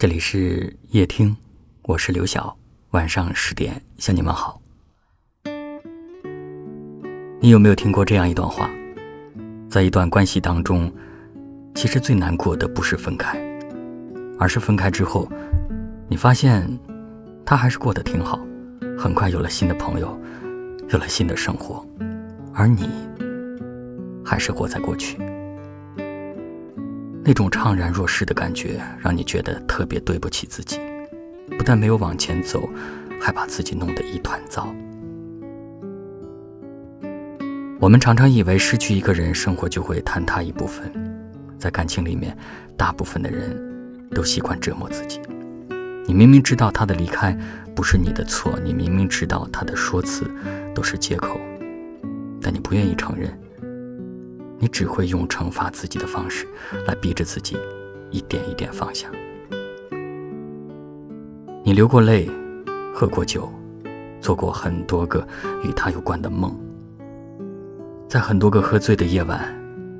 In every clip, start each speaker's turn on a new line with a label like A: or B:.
A: 这里是夜听，我是刘晓。晚上十点向你们好。你有没有听过这样一段话？在一段关系当中，其实最难过的不是分开，而是分开之后，你发现他还是过得挺好，很快有了新的朋友，有了新的生活，而你还是活在过去。那种怅然若失的感觉，让你觉得特别对不起自己，不但没有往前走，还把自己弄得一团糟。我们常常以为失去一个人，生活就会坍塌一部分。在感情里面，大部分的人都习惯折磨自己。你明明知道他的离开不是你的错，你明明知道他的说辞都是借口，但你不愿意承认。你只会用惩罚自己的方式来逼着自己一点一点放下。你流过泪，喝过酒，做过很多个与他有关的梦。在很多个喝醉的夜晚，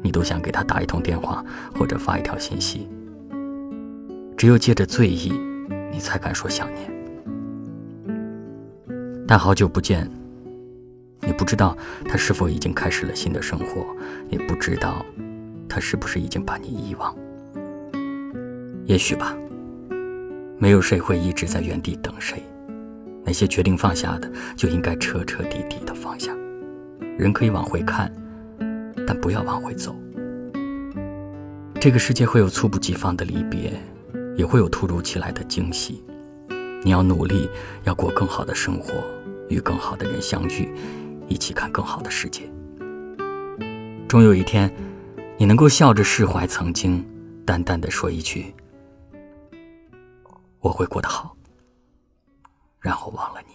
A: 你都想给他打一通电话或者发一条信息。只有借着醉意，你才敢说想念。但好久不见。你不知道他是否已经开始了新的生活，也不知道他是不是已经把你遗忘。也许吧，没有谁会一直在原地等谁。那些决定放下的，就应该彻彻底底的放下。人可以往回看，但不要往回走。这个世界会有猝不及防的离别，也会有突如其来的惊喜。你要努力，要过更好的生活，与更好的人相遇。一起看更好的世界。终有一天，你能够笑着释怀曾经，淡淡的说一句：“我会过得好。”然后忘了你。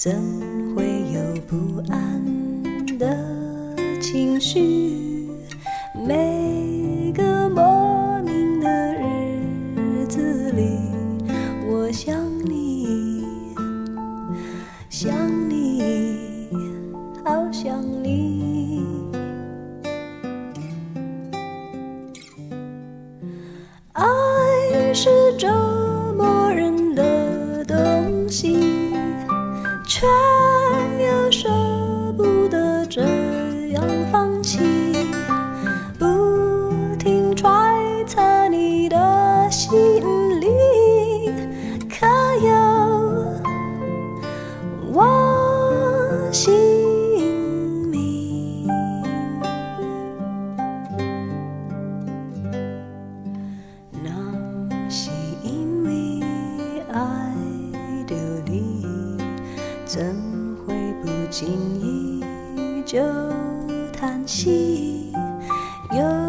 B: 怎会有不安的情绪？没心里，可有我姓名？那是因为爱着你。怎会不经意就叹息？有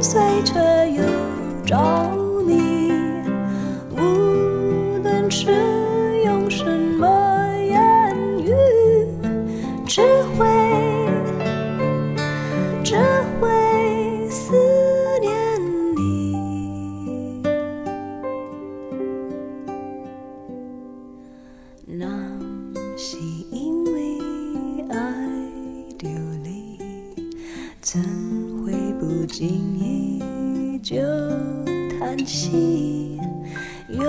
B: 岁却有着迷无论是用什么言语只会只会思念你。那是因为爱着你不经意就叹息？有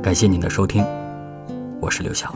A: 感谢您的收听，我是刘晓，